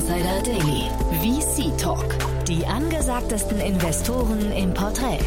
Insider Daily. VC Talk. Die angesagtesten Investoren im Porträt.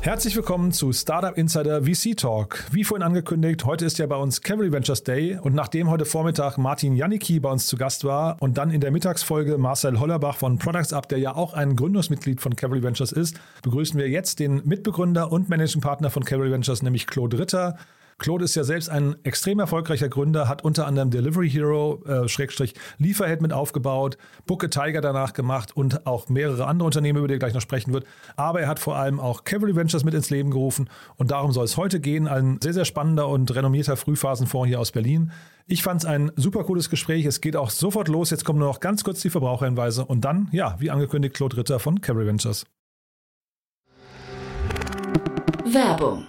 Herzlich willkommen zu Startup Insider VC Talk. Wie vorhin angekündigt, heute ist ja bei uns Cavalry Ventures Day und nachdem heute Vormittag Martin Janicki bei uns zu Gast war und dann in der Mittagsfolge Marcel Hollerbach von Products Up, der ja auch ein Gründungsmitglied von Cavalry Ventures ist, begrüßen wir jetzt den Mitbegründer und Managing Partner von Cavalry Ventures, nämlich Claude Ritter. Claude ist ja selbst ein extrem erfolgreicher Gründer, hat unter anderem Delivery Hero, äh, Schrägstrich Lieferhead mit aufgebaut, a Tiger danach gemacht und auch mehrere andere Unternehmen, über die er gleich noch sprechen wird. Aber er hat vor allem auch Cavalry Ventures mit ins Leben gerufen und darum soll es heute gehen. Ein sehr, sehr spannender und renommierter Frühphasenfonds hier aus Berlin. Ich fand es ein super cooles Gespräch. Es geht auch sofort los. Jetzt kommen nur noch ganz kurz die Verbraucherhinweise und dann, ja, wie angekündigt, Claude Ritter von Cavalry Ventures. Werbung.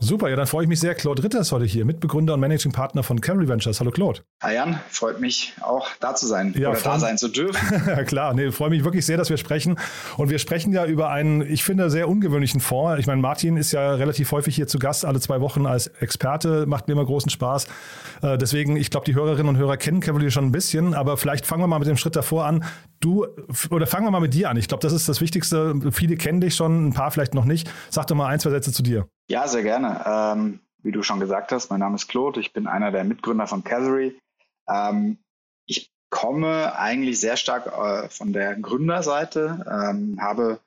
Super, ja, dann freue ich mich sehr. Claude Ritter ist heute hier, Mitbegründer und Managing Partner von Cavalry Ventures. Hallo Claude. Hi Jan, freut mich auch da zu sein Ja, oder da sein zu dürfen. Ja, klar, nee, freue mich wirklich sehr, dass wir sprechen. Und wir sprechen ja über einen, ich finde, sehr ungewöhnlichen Fonds. Ich meine, Martin ist ja relativ häufig hier zu Gast, alle zwei Wochen als Experte, macht mir immer großen Spaß. Äh, deswegen, ich glaube, die Hörerinnen und Hörer kennen Cavalier schon ein bisschen, aber vielleicht fangen wir mal mit dem Schritt davor an. Du, oder fangen wir mal mit dir an. Ich glaube, das ist das Wichtigste. Viele kennen dich schon, ein paar vielleicht noch nicht. Sag doch mal ein, zwei Sätze zu dir. Ja, sehr gerne. Ähm, wie du schon gesagt hast, mein Name ist Claude, ich bin einer der Mitgründer von Cavalry. Ähm, ich komme eigentlich sehr stark äh, von der Gründerseite, ähm, habe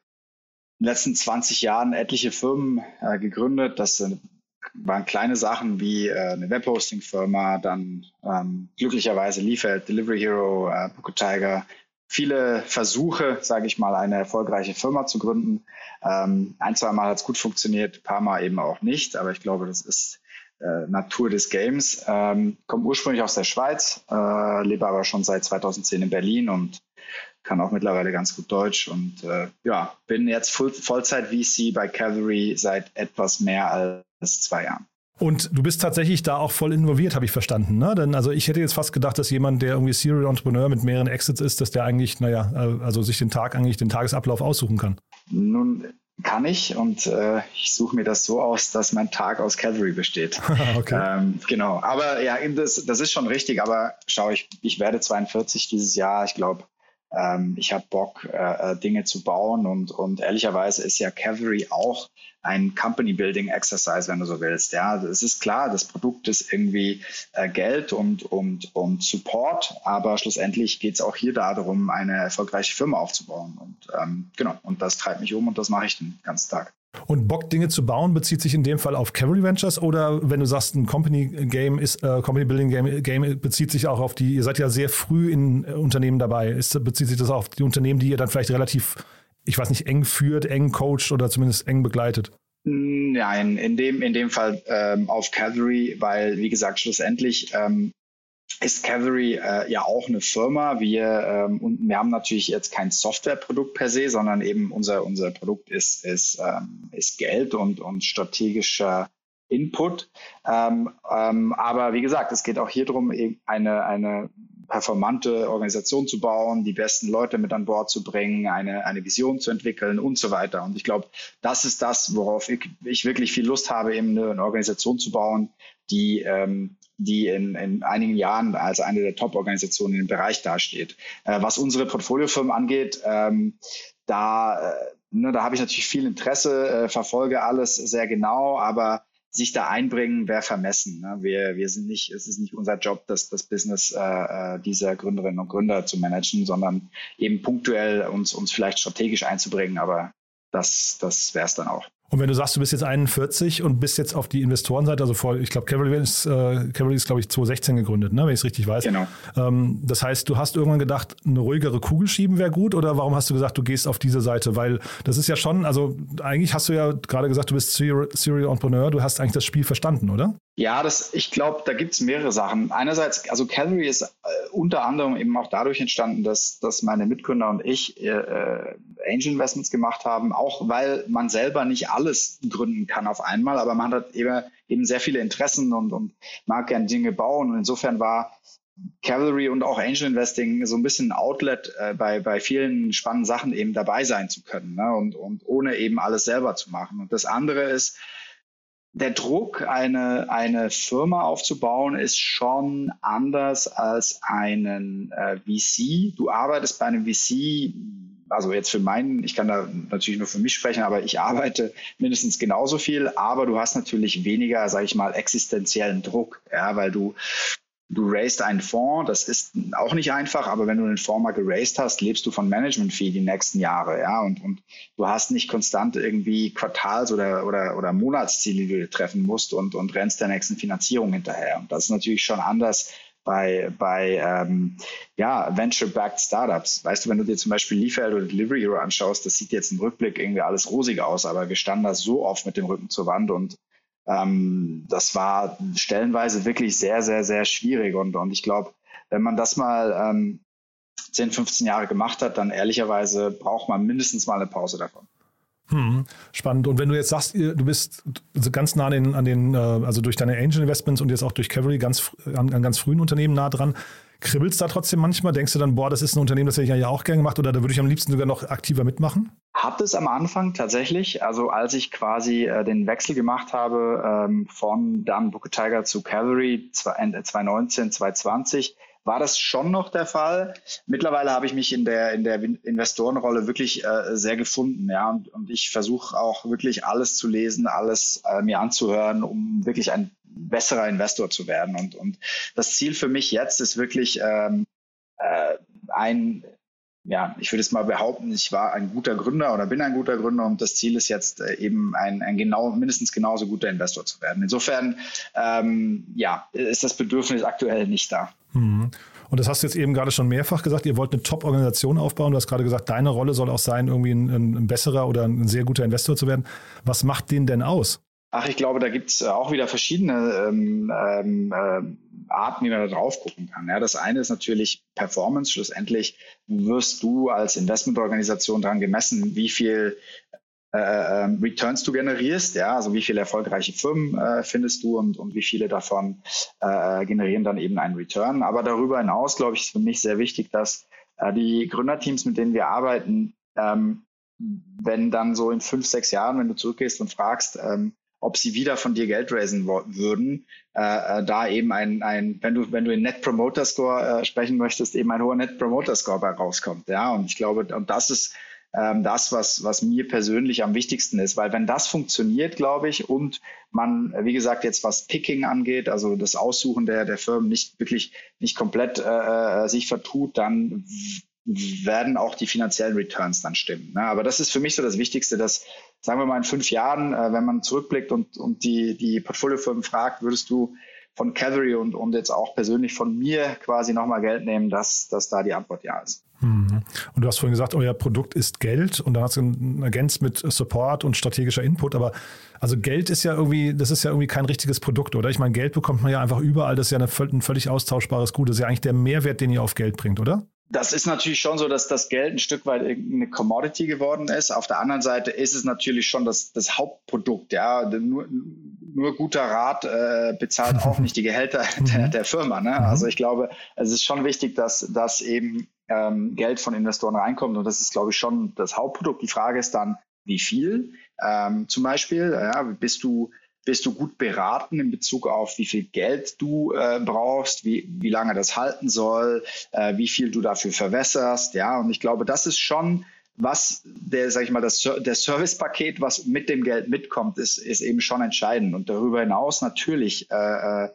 in den letzten 20 Jahren etliche Firmen äh, gegründet. Das sind, waren kleine Sachen wie äh, eine Webhosting-Firma, dann ähm, glücklicherweise Liefert, Delivery Hero, äh, Book Tiger, viele Versuche, sage ich mal, eine erfolgreiche Firma zu gründen. Ähm, ein, zwei Mal hat es gut funktioniert, ein paar Mal eben auch nicht, aber ich glaube, das ist äh, Natur des Games. Ähm, komme ursprünglich aus der Schweiz, äh, lebe aber schon seit 2010 in Berlin und kann auch mittlerweile ganz gut Deutsch und äh, ja, bin jetzt Full Vollzeit-VC bei Cavalry seit etwas mehr als zwei Jahren. Und du bist tatsächlich da auch voll involviert, habe ich verstanden. Ne? Denn also ich hätte jetzt fast gedacht, dass jemand, der irgendwie Serial Entrepreneur mit mehreren Exits ist, dass der eigentlich, naja, äh, also sich den Tag eigentlich, den Tagesablauf aussuchen kann. Nun kann ich und äh, ich suche mir das so aus, dass mein Tag aus Cavalry besteht. okay. Ähm, genau, aber ja, das, das ist schon richtig. Aber schau, ich, ich werde 42 dieses Jahr. Ich glaube, ähm, ich habe Bock, äh, äh, Dinge zu bauen und, und ehrlicherweise ist ja Cavalry auch ein Company Building Exercise, wenn du so willst. Ja, also es ist klar, das Produkt ist irgendwie äh, Geld und, und, und Support, aber schlussendlich geht es auch hier darum, eine erfolgreiche Firma aufzubauen. Und ähm, genau, und das treibt mich um und das mache ich den ganzen Tag. Und Bock, Dinge zu bauen, bezieht sich in dem Fall auf Cavalry Ventures oder wenn du sagst, ein Company Game ist, äh, Company Building Game, Game bezieht sich auch auf die, ihr seid ja sehr früh in äh, Unternehmen dabei. Ist, bezieht sich das auf die Unternehmen, die ihr dann vielleicht relativ, ich weiß nicht, eng führt, eng coacht oder zumindest eng begleitet? Nein, in dem, in dem Fall ähm, auf Cavalry, weil, wie gesagt, schlussendlich ähm, ist Cavalry äh, ja auch eine Firma. Wir, ähm, und wir haben natürlich jetzt kein Softwareprodukt per se, sondern eben unser, unser Produkt ist, ist, ähm, ist Geld und, und strategischer Input. Ähm, ähm, aber wie gesagt, es geht auch hier darum, eine, eine performante Organisation zu bauen, die besten Leute mit an Bord zu bringen, eine, eine Vision zu entwickeln und so weiter. Und ich glaube, das ist das, worauf ich, ich wirklich viel Lust habe, eben eine, eine Organisation zu bauen, die, ähm, die in, in einigen Jahren als eine der Top-Organisationen im Bereich dasteht. Äh, was unsere Portfoliofirmen angeht, ähm, da, äh, ne, da habe ich natürlich viel Interesse, äh, verfolge alles sehr genau, aber sich da einbringen, wäre vermessen. Ne? Wir, wir sind nicht, es ist nicht unser Job, das, das Business äh, äh dieser Gründerinnen und Gründer zu managen, sondern eben punktuell uns, uns vielleicht strategisch einzubringen, aber das, das wäre es dann auch. Und wenn du sagst, du bist jetzt 41 und bist jetzt auf die Investorenseite, also vor, ich glaube, Cavalry ist, äh, Cavalry ist, glaube ich, 2016 gegründet, ne, wenn ich es richtig weiß. Genau. Ähm, das heißt, du hast irgendwann gedacht, eine ruhigere Kugel schieben wäre gut oder warum hast du gesagt, du gehst auf diese Seite? Weil das ist ja schon, also eigentlich hast du ja gerade gesagt, du bist Serial, Serial Entrepreneur, du hast eigentlich das Spiel verstanden, oder? Ja, das, ich glaube, da gibt es mehrere Sachen. Einerseits, also Calvary ist äh, unter anderem eben auch dadurch entstanden, dass, dass meine Mitgründer und ich äh, äh, Angel Investments gemacht haben, auch weil man selber nicht alles gründen kann auf einmal, aber man hat eben, eben sehr viele Interessen und, und mag gerne Dinge bauen. Und insofern war Cavalry und auch Angel Investing so ein bisschen ein Outlet äh, bei, bei vielen spannenden Sachen eben dabei sein zu können ne? und, und ohne eben alles selber zu machen. Und das andere ist, der Druck, eine, eine Firma aufzubauen, ist schon anders als einen äh, VC. Du arbeitest bei einem VC, also jetzt für meinen, ich kann da natürlich nur für mich sprechen, aber ich arbeite mindestens genauso viel, aber du hast natürlich weniger, sage ich mal, existenziellen Druck, ja, weil du du raised einen Fonds, das ist auch nicht einfach, aber wenn du einen Fonds mal geraced hast, lebst du von Management-Fee die nächsten Jahre, ja, und, und du hast nicht konstant irgendwie Quartals- oder, oder, oder Monatsziele, die du treffen musst und, und rennst der nächsten Finanzierung hinterher. Und das ist natürlich schon anders bei, bei ähm, ja, Venture-backed Startups. Weißt du, wenn du dir zum Beispiel Liefeld oder Delivery Hero anschaust, das sieht jetzt im Rückblick irgendwie alles rosig aus, aber wir standen da so oft mit dem Rücken zur Wand und ähm, das war stellenweise wirklich sehr, sehr, sehr schwierig. Und, und ich glaube, wenn man das mal ähm, 10, 15 Jahre gemacht hat, dann ehrlicherweise braucht man mindestens mal eine Pause davon. Hm, spannend. Und wenn du jetzt sagst, du bist ganz nah an den, an den, äh, also durch deine Angel Investments und jetzt auch durch Cavalry ganz, an, an ganz frühen Unternehmen nah dran, kribbelst da trotzdem manchmal? Denkst du dann, boah, das ist ein Unternehmen, das hätte ich ja auch gerne gemacht oder da würde ich am liebsten sogar noch aktiver mitmachen? Hat es am Anfang tatsächlich, also als ich quasi äh, den Wechsel gemacht habe ähm, von dann Booker Tiger zu Cavalry 2019, 2020, war das schon noch der Fall. Mittlerweile habe ich mich in der, in der Investorenrolle wirklich äh, sehr gefunden, ja, und, und ich versuche auch wirklich alles zu lesen, alles äh, mir anzuhören, um wirklich ein besserer Investor zu werden. Und, und das Ziel für mich jetzt ist wirklich ähm, äh, ein ja, ich würde es mal behaupten, ich war ein guter Gründer oder bin ein guter Gründer und das Ziel ist jetzt äh, eben ein, ein genau, mindestens genauso guter Investor zu werden. Insofern, ähm, ja, ist das Bedürfnis aktuell nicht da. Mhm. Und das hast du jetzt eben gerade schon mehrfach gesagt, ihr wollt eine Top-Organisation aufbauen. Du hast gerade gesagt, deine Rolle soll auch sein, irgendwie ein, ein besserer oder ein sehr guter Investor zu werden. Was macht den denn aus? Ach, ich glaube, da gibt es auch wieder verschiedene ähm, ähm, äh, Arten, wie man da drauf gucken kann. Ja, das eine ist natürlich Performance. Schlussendlich wirst du als Investmentorganisation daran gemessen, wie viel äh, äh, Returns du generierst, ja, also wie viele erfolgreiche Firmen äh, findest du und, und wie viele davon äh, generieren dann eben einen Return. Aber darüber hinaus, glaube ich, ist für mich sehr wichtig, dass äh, die Gründerteams, mit denen wir arbeiten, ähm, wenn dann so in fünf, sechs Jahren, wenn du zurückgehst und fragst, ähm, ob sie wieder von dir Geld raisen würden, äh, äh, da eben ein, ein, wenn du, wenn du in Net Promoter Score äh, sprechen möchtest, eben ein hoher Net Promoter Score bei rauskommt. Ja, und ich glaube, und das ist ähm, das, was, was mir persönlich am wichtigsten ist, weil wenn das funktioniert, glaube ich, und man, wie gesagt, jetzt was Picking angeht, also das Aussuchen der, der Firmen nicht wirklich nicht komplett äh, äh sich vertut, dann werden auch die finanziellen Returns dann stimmen. Ne? Aber das ist für mich so das Wichtigste, dass, sagen wir mal, in fünf Jahren, äh, wenn man zurückblickt und, und die, die Portfoliofirmen fragt, würdest du von Cavalry und, und jetzt auch persönlich von mir quasi nochmal Geld nehmen, dass, dass da die Antwort ja ist. Mhm. Und du hast vorhin gesagt, euer Produkt ist Geld und dann hast du ergänzt mit Support und strategischer Input. Aber also Geld ist ja irgendwie, das ist ja irgendwie kein richtiges Produkt, oder? Ich meine, Geld bekommt man ja einfach überall. Das ist ja eine, ein völlig austauschbares Gut. Das ist ja eigentlich der Mehrwert, den ihr auf Geld bringt, oder? Das ist natürlich schon so, dass das Geld ein Stück weit eine Commodity geworden ist. Auf der anderen Seite ist es natürlich schon das, das Hauptprodukt. Ja, nur, nur guter Rat äh, bezahlt auch nicht die Gehälter der, mhm. der Firma. Ne? Mhm. Also ich glaube, es ist schon wichtig, dass, dass eben ähm, Geld von Investoren reinkommt und das ist, glaube ich, schon das Hauptprodukt. Die Frage ist dann, wie viel? Ähm, zum Beispiel, ja, bist du bist du gut beraten in Bezug auf, wie viel Geld du äh, brauchst, wie, wie lange das halten soll, äh, wie viel du dafür verwässerst. Ja, und ich glaube, das ist schon was der, sag ich mal, das, der Servicepaket, was mit dem Geld mitkommt, ist, ist eben schon entscheidend. Und darüber hinaus natürlich äh, äh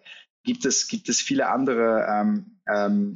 gibt es gibt es viele andere ähm, ähm,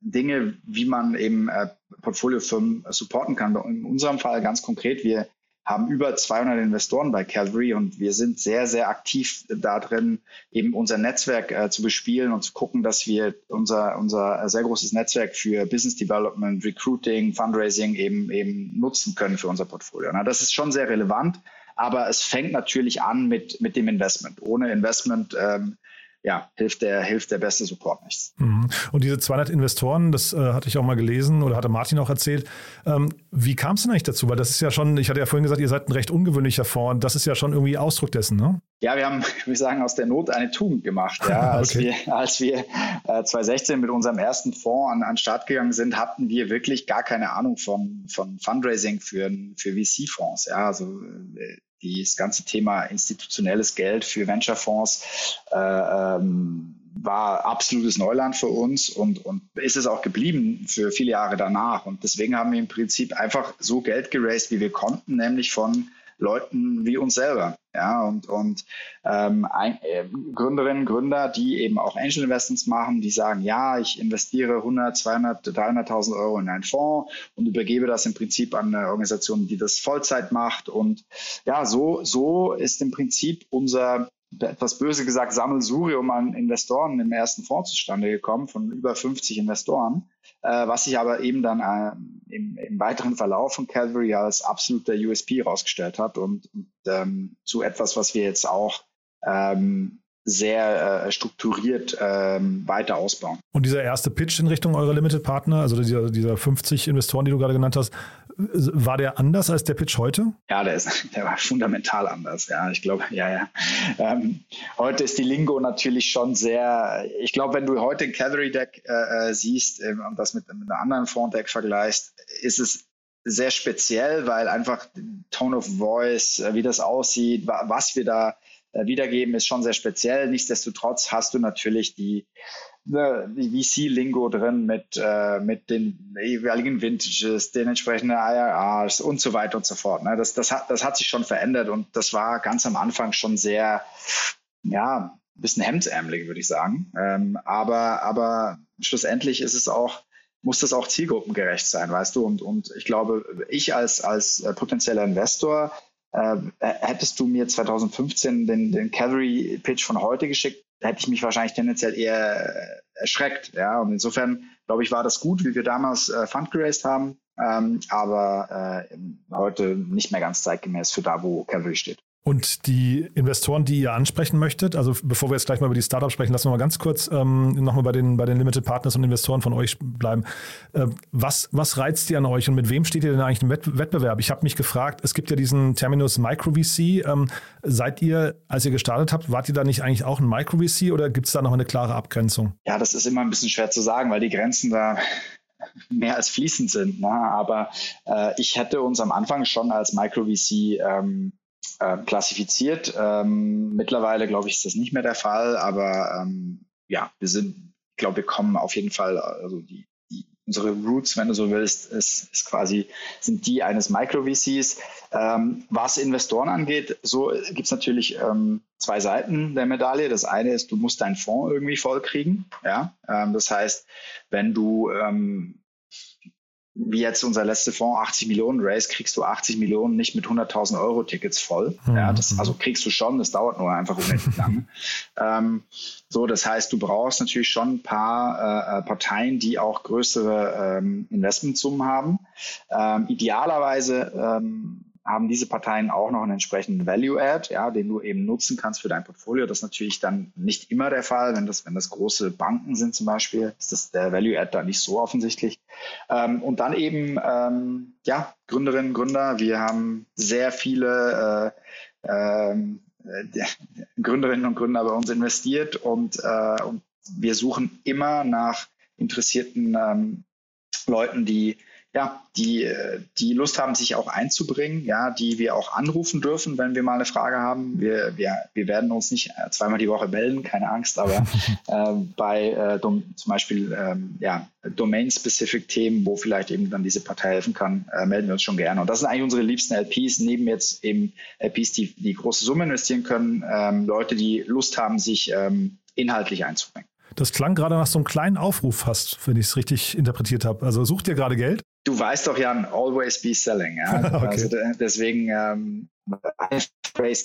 Dinge, wie man eben äh, Portfoliofirmen supporten kann. In unserem Fall ganz konkret, wir haben über 200 Investoren bei Calvary und wir sind sehr, sehr aktiv da drin, eben unser Netzwerk äh, zu bespielen und zu gucken, dass wir unser, unser sehr großes Netzwerk für Business Development, Recruiting, Fundraising eben, eben nutzen können für unser Portfolio. Na, das ist schon sehr relevant, aber es fängt natürlich an mit, mit dem Investment. Ohne Investment ähm, ja, hilft der, hilft der beste Support nichts. Mhm. Und diese 200 Investoren, das äh, hatte ich auch mal gelesen oder hatte Martin auch erzählt. Ähm, wie kam es denn eigentlich dazu? Weil das ist ja schon, ich hatte ja vorhin gesagt, ihr seid ein recht ungewöhnlicher Fonds. Das ist ja schon irgendwie Ausdruck dessen, ne? Ja, wir haben, wir sagen, aus der Not eine Tugend gemacht. Ja, als okay. wir, als wir äh, 2016 mit unserem ersten Fonds an, an Start gegangen sind, hatten wir wirklich gar keine Ahnung von, von Fundraising für, für VC-Fonds. Ja, also äh, das ganze Thema institutionelles Geld für Venture-Fonds äh, ähm, war absolutes Neuland für uns und, und ist es auch geblieben für viele Jahre danach. Und deswegen haben wir im Prinzip einfach so Geld geraced, wie wir konnten, nämlich von Leuten wie uns selber. Ja, und, und ähm, ein, äh, Gründerinnen, Gründer, die eben auch Angel Investments machen, die sagen, ja, ich investiere 100, 200, 300.000 Euro in einen Fonds und übergebe das im Prinzip an eine Organisation, die das Vollzeit macht. Und ja, so, so ist im Prinzip unser etwas böse gesagt, Sammelsurium an Investoren im ersten Fonds zustande gekommen, von über 50 Investoren, äh, was sich aber eben dann äh, im, im, weiteren Verlauf von Calvary als absoluter USP herausgestellt hat und, und ähm, zu etwas, was wir jetzt auch ähm, sehr äh, strukturiert ähm, weiter ausbauen. Und dieser erste Pitch in Richtung eurer Limited Partner, also dieser, dieser 50 Investoren, die du gerade genannt hast, war der anders als der Pitch heute? Ja, der, ist, der war fundamental anders. Ja, ich glaube, ja, ja. Ähm, heute ist die Lingo natürlich schon sehr, ich glaube, wenn du heute ein Cavalry Deck äh, äh siehst äh, und das mit, mit einem anderen Font Deck vergleichst, ist es sehr speziell, weil einfach Tone of Voice, äh, wie das aussieht, was wir da wiedergeben, ist schon sehr speziell. Nichtsdestotrotz hast du natürlich die, ne, die VC-Lingo drin mit, äh, mit den jeweiligen Vintages, den entsprechenden IRRs und so weiter und so fort. Ne? Das, das, hat, das hat sich schon verändert und das war ganz am Anfang schon sehr, ja, ein bisschen hemdsärmelig, würde ich sagen. Ähm, aber, aber schlussendlich ist es auch, muss das auch zielgruppengerecht sein, weißt du? Und, und ich glaube, ich als, als äh, potenzieller Investor äh, hättest du mir 2015 den, den Cavalry-Pitch von heute geschickt, hätte ich mich wahrscheinlich tendenziell eher äh, erschreckt. Ja? Und insofern, glaube ich, war das gut, wie wir damals äh, Fund geraced haben, ähm, aber äh, heute nicht mehr ganz zeitgemäß für da, wo Cavalry steht. Und die Investoren, die ihr ansprechen möchtet, also bevor wir jetzt gleich mal über die Startups sprechen, lassen wir mal ganz kurz ähm, nochmal bei den, bei den Limited Partners und Investoren von euch bleiben. Äh, was, was reizt ihr an euch und mit wem steht ihr denn eigentlich im Wettbewerb? Ich habe mich gefragt, es gibt ja diesen Terminus Micro VC. Ähm, seid ihr, als ihr gestartet habt, wart ihr da nicht eigentlich auch ein Micro VC oder gibt es da noch eine klare Abgrenzung? Ja, das ist immer ein bisschen schwer zu sagen, weil die Grenzen da mehr als fließend sind. Ne? Aber äh, ich hätte uns am Anfang schon als Micro VC ähm, äh, klassifiziert. Ähm, mittlerweile, glaube ich, ist das nicht mehr der Fall, aber ähm, ja, wir sind, ich glaube, wir kommen auf jeden Fall, also die, die unsere Roots, wenn du so willst, ist, ist quasi, sind die eines Micro-VCs. Ähm, was Investoren angeht, so gibt es natürlich ähm, zwei Seiten der Medaille. Das eine ist, du musst deinen Fonds irgendwie voll kriegen. Ja? Ähm, das heißt, wenn du ähm, wie jetzt unser letzter Fonds, 80 Millionen Race, kriegst du 80 Millionen nicht mit 100.000 Euro Tickets voll. Mhm. Ja, das, also kriegst du schon, das dauert nur einfach unendlich lange. ähm, so, das heißt, du brauchst natürlich schon ein paar äh, Parteien, die auch größere ähm, Investmentsummen haben. Ähm, idealerweise ähm, haben diese Parteien auch noch einen entsprechenden Value-Add, ja, den du eben nutzen kannst für dein Portfolio. Das ist natürlich dann nicht immer der Fall. Wenn das, wenn das große Banken sind zum Beispiel, ist das der Value-Add da nicht so offensichtlich. Ähm, und dann eben, ähm, ja, Gründerinnen, Gründer. Wir haben sehr viele äh, ähm, äh, Gründerinnen und Gründer bei uns investiert und, äh, und wir suchen immer nach interessierten ähm, Leuten, die ja, die, die Lust haben, sich auch einzubringen, ja, die wir auch anrufen dürfen, wenn wir mal eine Frage haben. Wir, wir, wir werden uns nicht äh, zweimal die Woche melden, keine Angst, aber äh, bei äh, zum Beispiel ähm, ja, Domain-Specific-Themen, wo vielleicht eben dann diese Partei helfen kann, äh, melden wir uns schon gerne. Und das sind eigentlich unsere liebsten LPs, neben jetzt eben LPs, die, die große Summen investieren können, ähm, Leute, die Lust haben, sich ähm, inhaltlich einzubringen. Das klang gerade nach so einem kleinen Aufruf fast, wenn ich es richtig interpretiert habe. Also sucht ihr gerade Geld? Du weißt doch, Jan, always be selling. Ja? okay. Also deswegen ähm,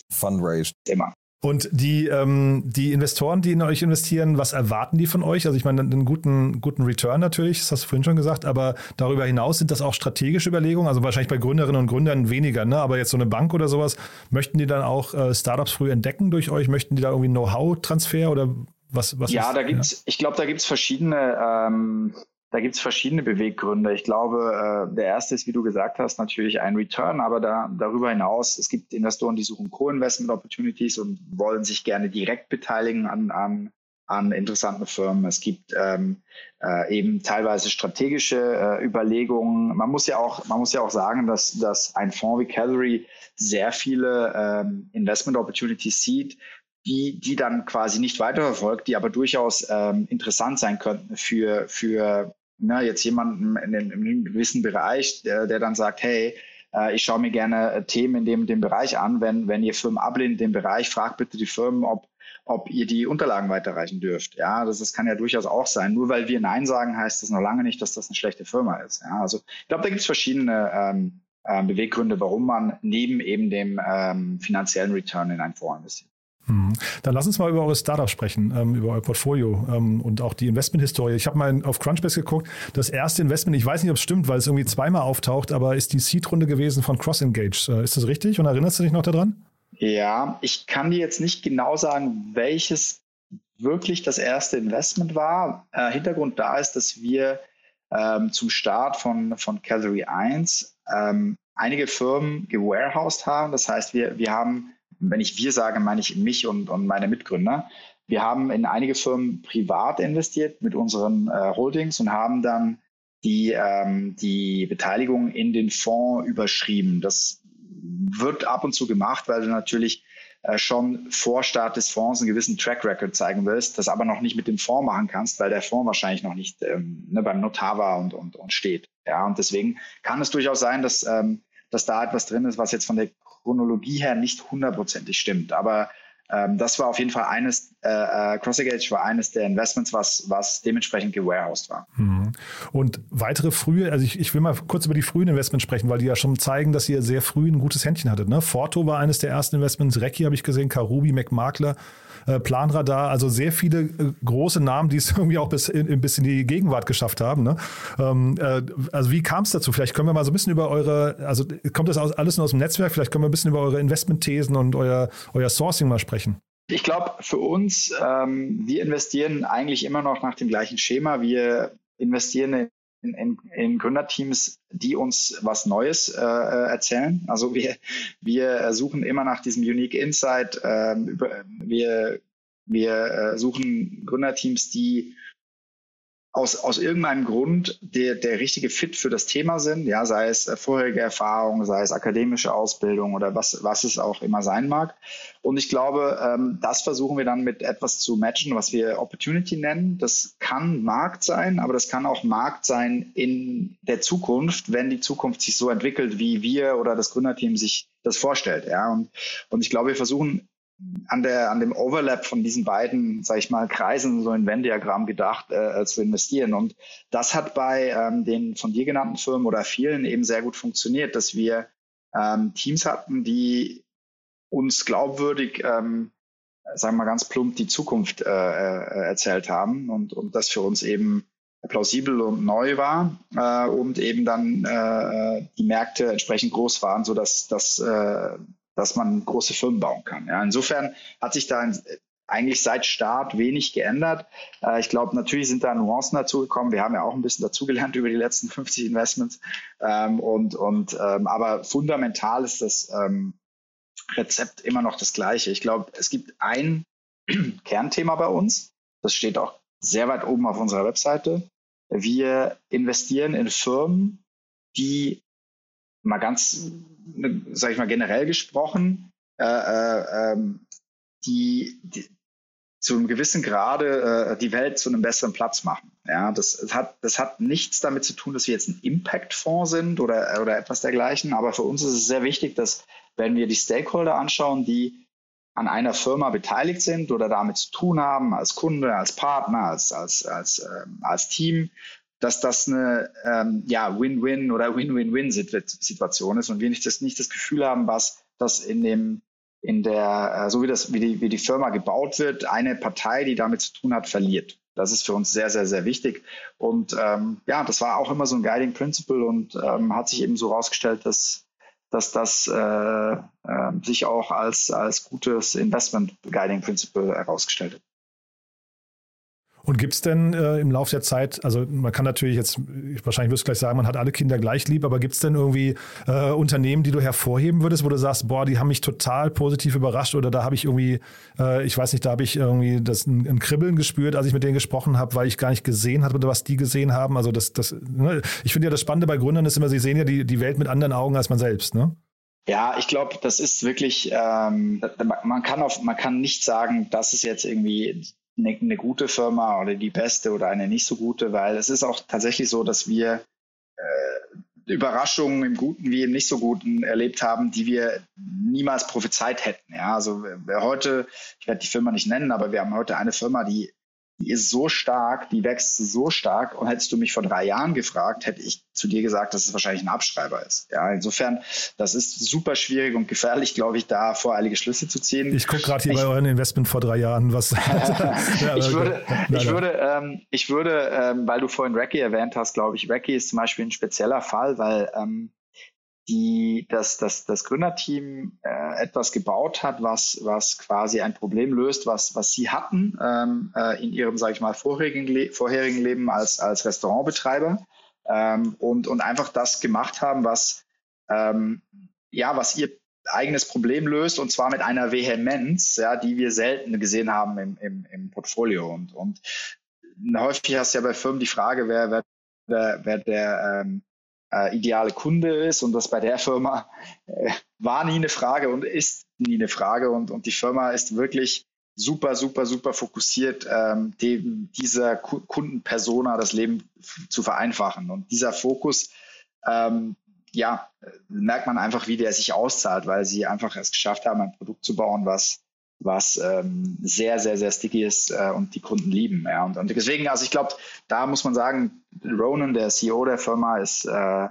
Fundraise. Immer. Und die, ähm, die Investoren, die in euch investieren, was erwarten die von euch? Also ich meine, einen guten, guten Return natürlich, das hast du vorhin schon gesagt, aber darüber hinaus sind das auch strategische Überlegungen, also wahrscheinlich bei Gründerinnen und Gründern weniger, ne? aber jetzt so eine Bank oder sowas, möchten die dann auch äh, Startups früh entdecken durch euch? Möchten die da irgendwie Know-how-Transfer oder was, was ja, ist, da gibt's, ja? ich glaube, da gibt es verschiedene, ähm, da gibt's verschiedene Beweggründe. Ich glaube, äh, der erste ist, wie du gesagt hast, natürlich ein Return, aber da, darüber hinaus, es gibt Investoren, die suchen Co-Investment Opportunities und wollen sich gerne direkt beteiligen an, an, an interessanten Firmen. Es gibt ähm, äh, eben teilweise strategische äh, Überlegungen. Man muss ja auch, man muss ja auch sagen, dass, dass ein Fonds wie Calgary sehr viele ähm, Investment Opportunities sieht, die, die dann quasi nicht weiterverfolgt, die aber durchaus ähm, interessant sein könnten für, für na, jetzt jemanden in, in, in einem gewissen Bereich, der, der dann sagt, hey, äh, ich schaue mir gerne äh, Themen in dem, dem Bereich an. Wenn, wenn ihr Firmen ablehnt dem Bereich, fragt bitte die Firmen, ob, ob ihr die Unterlagen weiterreichen dürft. Ja, das, das kann ja durchaus auch sein. Nur weil wir Nein sagen, heißt das noch lange nicht, dass das eine schlechte Firma ist. Ja, also ich glaube, da gibt es verschiedene ähm, äh, Beweggründe, warum man neben eben dem ähm, finanziellen Return in ein Fonds investiert. Mhm. Dann lass uns mal über eure Startups sprechen, ähm, über euer Portfolio ähm, und auch die Investment-Historie. Ich habe mal auf Crunchbase geguckt. Das erste Investment, ich weiß nicht, ob es stimmt, weil es irgendwie zweimal auftaucht, aber ist die Seed-Runde gewesen von CrossEngage. Äh, ist das richtig und erinnerst du dich noch daran? Ja, ich kann dir jetzt nicht genau sagen, welches wirklich das erste Investment war. Äh, Hintergrund da ist, dass wir ähm, zum Start von, von Calgary 1 ähm, einige Firmen gewarehoused haben. Das heißt, wir, wir haben wenn ich wir sage, meine ich mich und, und meine Mitgründer. Wir haben in einige Firmen privat investiert mit unseren äh, Holdings und haben dann die, ähm, die Beteiligung in den Fonds überschrieben. Das wird ab und zu gemacht, weil du natürlich äh, schon vor Start des Fonds einen gewissen Track Record zeigen willst, das aber noch nicht mit dem Fonds machen kannst, weil der Fonds wahrscheinlich noch nicht ähm, ne, beim Notar war und, und, und steht. Ja, und deswegen kann es durchaus sein, dass, ähm, dass da etwas drin ist, was jetzt von der Chronologie her nicht hundertprozentig stimmt. Aber ähm, das war auf jeden Fall eines, äh, äh CrossEngage war eines der Investments, was, was dementsprechend gewarehoused war. Mhm. Und weitere frühe, also ich, ich will mal kurz über die frühen Investments sprechen, weil die ja schon zeigen, dass ihr sehr früh ein gutes Händchen hattet. Ne? Forto war eines der ersten Investments, Recki habe ich gesehen, Karubi, McMakler äh, Planradar, also sehr viele äh, große Namen, die es irgendwie auch bis in, bis in die Gegenwart geschafft haben. Ne? Ähm, äh, also wie kam es dazu? Vielleicht können wir mal so ein bisschen über eure, also kommt das alles nur aus dem Netzwerk, vielleicht können wir ein bisschen über eure Investmentthesen und euer, euer Sourcing mal sprechen. Ich glaube, für uns, ähm, wir investieren eigentlich immer noch nach dem gleichen Schema. Wir investieren in, in, in Gründerteams, die uns was Neues äh, äh, erzählen. Also wir, wir suchen immer nach diesem Unique Insight. Äh, über, wir wir äh, suchen Gründerteams, die aus, aus irgendeinem Grund der, der richtige Fit für das Thema sind, ja, sei es äh, vorherige Erfahrung, sei es akademische Ausbildung oder was, was es auch immer sein mag. Und ich glaube, ähm, das versuchen wir dann mit etwas zu matchen, was wir Opportunity nennen. Das kann Markt sein, aber das kann auch Markt sein in der Zukunft, wenn die Zukunft sich so entwickelt, wie wir oder das Gründerteam sich das vorstellt. Ja, und, und ich glaube, wir versuchen an, der, an dem Overlap von diesen beiden, sage ich mal, Kreisen, so ein Venn-Diagramm gedacht, äh, zu investieren. Und das hat bei ähm, den von dir genannten Firmen oder vielen eben sehr gut funktioniert, dass wir ähm, Teams hatten, die uns glaubwürdig, ähm, sagen wir mal ganz plump, die Zukunft äh, äh, erzählt haben und, und das für uns eben plausibel und neu war äh, und eben dann äh, die Märkte entsprechend groß waren, sodass dass, äh, dass man große Firmen bauen kann. Ja, insofern hat sich da eigentlich seit Start wenig geändert. Äh, ich glaube, natürlich sind da Nuancen dazugekommen. Wir haben ja auch ein bisschen dazugelernt über die letzten 50 Investments. Ähm, und, und, ähm, aber fundamental ist das ähm, Rezept immer noch das gleiche. Ich glaube, es gibt ein Kernthema bei uns. Das steht auch sehr weit oben auf unserer Webseite. Wir investieren in Firmen, die mal ganz, sage ich mal generell gesprochen, äh, äh, ähm, die, die, zu einem gewissen Grade äh, die Welt zu einem besseren Platz machen. Ja, das, das, hat, das hat nichts damit zu tun, dass wir jetzt ein Impact-Fonds sind oder, oder etwas dergleichen. Aber für uns ist es sehr wichtig, dass, wenn wir die Stakeholder anschauen, die an einer Firma beteiligt sind oder damit zu tun haben, als Kunde, als Partner, als, als, als, ähm, als Team, dass das eine ähm, ja, Win-Win oder Win-Win-Win-Situation ist und wir nicht das, nicht das Gefühl haben, was das in dem in der, äh, so wie das, wie die, wie die Firma gebaut wird, eine Partei, die damit zu tun hat, verliert. Das ist für uns sehr, sehr, sehr wichtig. Und ähm, ja, das war auch immer so ein Guiding Principle und ähm, hat sich eben so herausgestellt, dass, dass das äh, äh, sich auch als, als gutes Investment Guiding Principle herausgestellt hat. Und gibt es denn äh, im Laufe der Zeit, also man kann natürlich jetzt, wahrscheinlich wirst du gleich sagen, man hat alle Kinder gleich lieb, aber gibt es denn irgendwie äh, Unternehmen, die du hervorheben würdest, wo du sagst, boah, die haben mich total positiv überrascht oder da habe ich irgendwie, äh, ich weiß nicht, da habe ich irgendwie das ein, ein, Kribbeln gespürt, als ich mit denen gesprochen habe, weil ich gar nicht gesehen habe oder was die gesehen haben. Also das, das, ne? ich finde ja das Spannende bei Gründern ist immer, sie sehen ja die, die Welt mit anderen Augen als man selbst, ne? Ja, ich glaube, das ist wirklich, ähm, man kann auf, man kann nicht sagen, das ist jetzt irgendwie eine, eine gute Firma oder die beste oder eine nicht so gute, weil es ist auch tatsächlich so, dass wir äh, Überraschungen im Guten wie im nicht so Guten erlebt haben, die wir niemals prophezeit hätten. Ja, also wer heute, ich werde die Firma nicht nennen, aber wir haben heute eine Firma, die die ist so stark, die wächst so stark. Und hättest du mich vor drei Jahren gefragt, hätte ich zu dir gesagt, dass es wahrscheinlich ein Abschreiber ist. Ja, insofern, das ist super schwierig und gefährlich, glaube ich, da voreilige Schlüsse zu ziehen. Ich gucke gerade hier ich, bei euren Investment vor drei Jahren, was. ja, ich würde, ich würde, ähm, ich würde ähm, weil du vorhin Racky erwähnt hast, glaube ich, Racky ist zum Beispiel ein spezieller Fall, weil ähm, die das, das, das Gründerteam äh, etwas gebaut hat, was, was quasi ein Problem löst, was, was sie hatten ähm, äh, in ihrem, sage ich mal, vorherigen, Le vorherigen Leben als, als Restaurantbetreiber ähm, und, und einfach das gemacht haben, was, ähm, ja, was ihr eigenes Problem löst und zwar mit einer Vehemenz, ja, die wir selten gesehen haben im, im, im Portfolio. Und, und häufig hast du ja bei Firmen die Frage, wer, wer, wer, der ähm, äh, ideale Kunde ist und das bei der Firma äh, war nie eine Frage und ist nie eine Frage und, und die Firma ist wirklich super, super, super fokussiert, ähm, dem, dieser Kundenpersona das Leben zu vereinfachen. Und dieser Fokus, ähm, ja, merkt man einfach, wie der sich auszahlt, weil sie einfach es geschafft haben, ein Produkt zu bauen, was was ähm, sehr, sehr, sehr sticky ist äh, und die Kunden lieben. Ja. Und, und deswegen, also ich glaube, da muss man sagen, Ronan, der CEO der Firma, ist äh,